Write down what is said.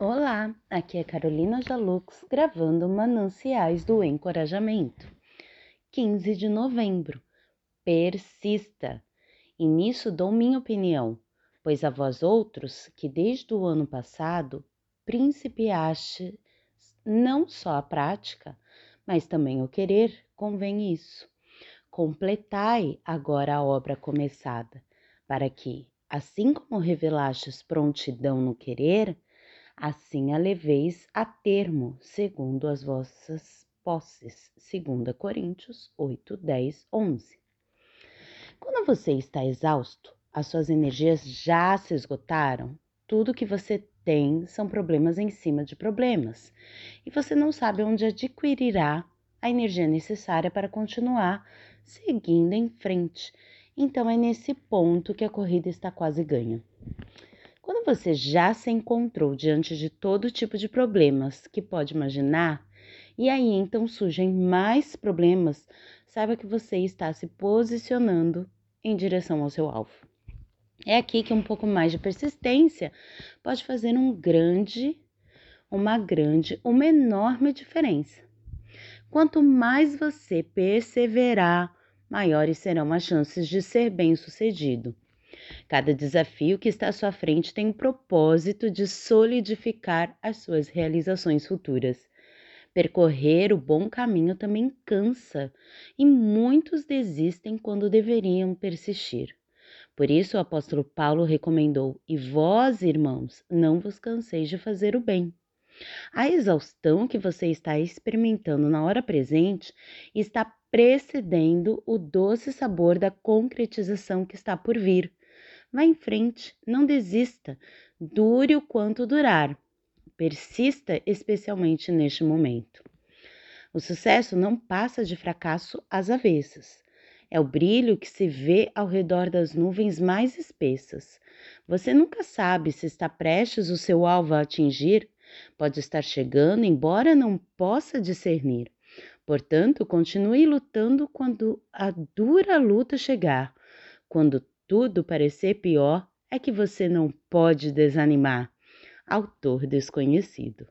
Olá, aqui é Carolina Jalux gravando Mananciais do Encorajamento. 15 de novembro. Persista. E nisso dou minha opinião, pois a vós outros que desde o ano passado principiaste não só a prática, mas também o querer, convém isso. Completai agora a obra começada, para que, assim como revelastes prontidão no querer, assim a leveis a termo, segundo as vossas posses. 2 Coríntios 8, 10, 11. Quando você está exausto, as suas energias já se esgotaram, tudo que você tem são problemas em cima de problemas, e você não sabe onde adquirirá a energia necessária para continuar seguindo em frente. Então é nesse ponto que a corrida está quase ganha. Você já se encontrou diante de todo tipo de problemas que pode imaginar, e aí então surgem mais problemas, saiba que você está se posicionando em direção ao seu alvo. É aqui que um pouco mais de persistência pode fazer um grande, uma grande, uma enorme diferença. Quanto mais você perseverar, maiores serão as chances de ser bem-sucedido. Cada desafio que está à sua frente tem o propósito de solidificar as suas realizações futuras. Percorrer o bom caminho também cansa e muitos desistem quando deveriam persistir. Por isso o apóstolo Paulo recomendou: E vós, irmãos, não vos canseis de fazer o bem. A exaustão que você está experimentando na hora presente está precedendo o doce sabor da concretização que está por vir. Vá em frente, não desista, dure o quanto durar. Persista, especialmente neste momento. O sucesso não passa de fracasso às avessas. É o brilho que se vê ao redor das nuvens mais espessas. Você nunca sabe se está prestes o seu alvo a atingir, pode estar chegando, embora não possa discernir. Portanto, continue lutando quando a dura luta chegar, quando tudo parecer pior, é que você não pode desanimar. Autor desconhecido.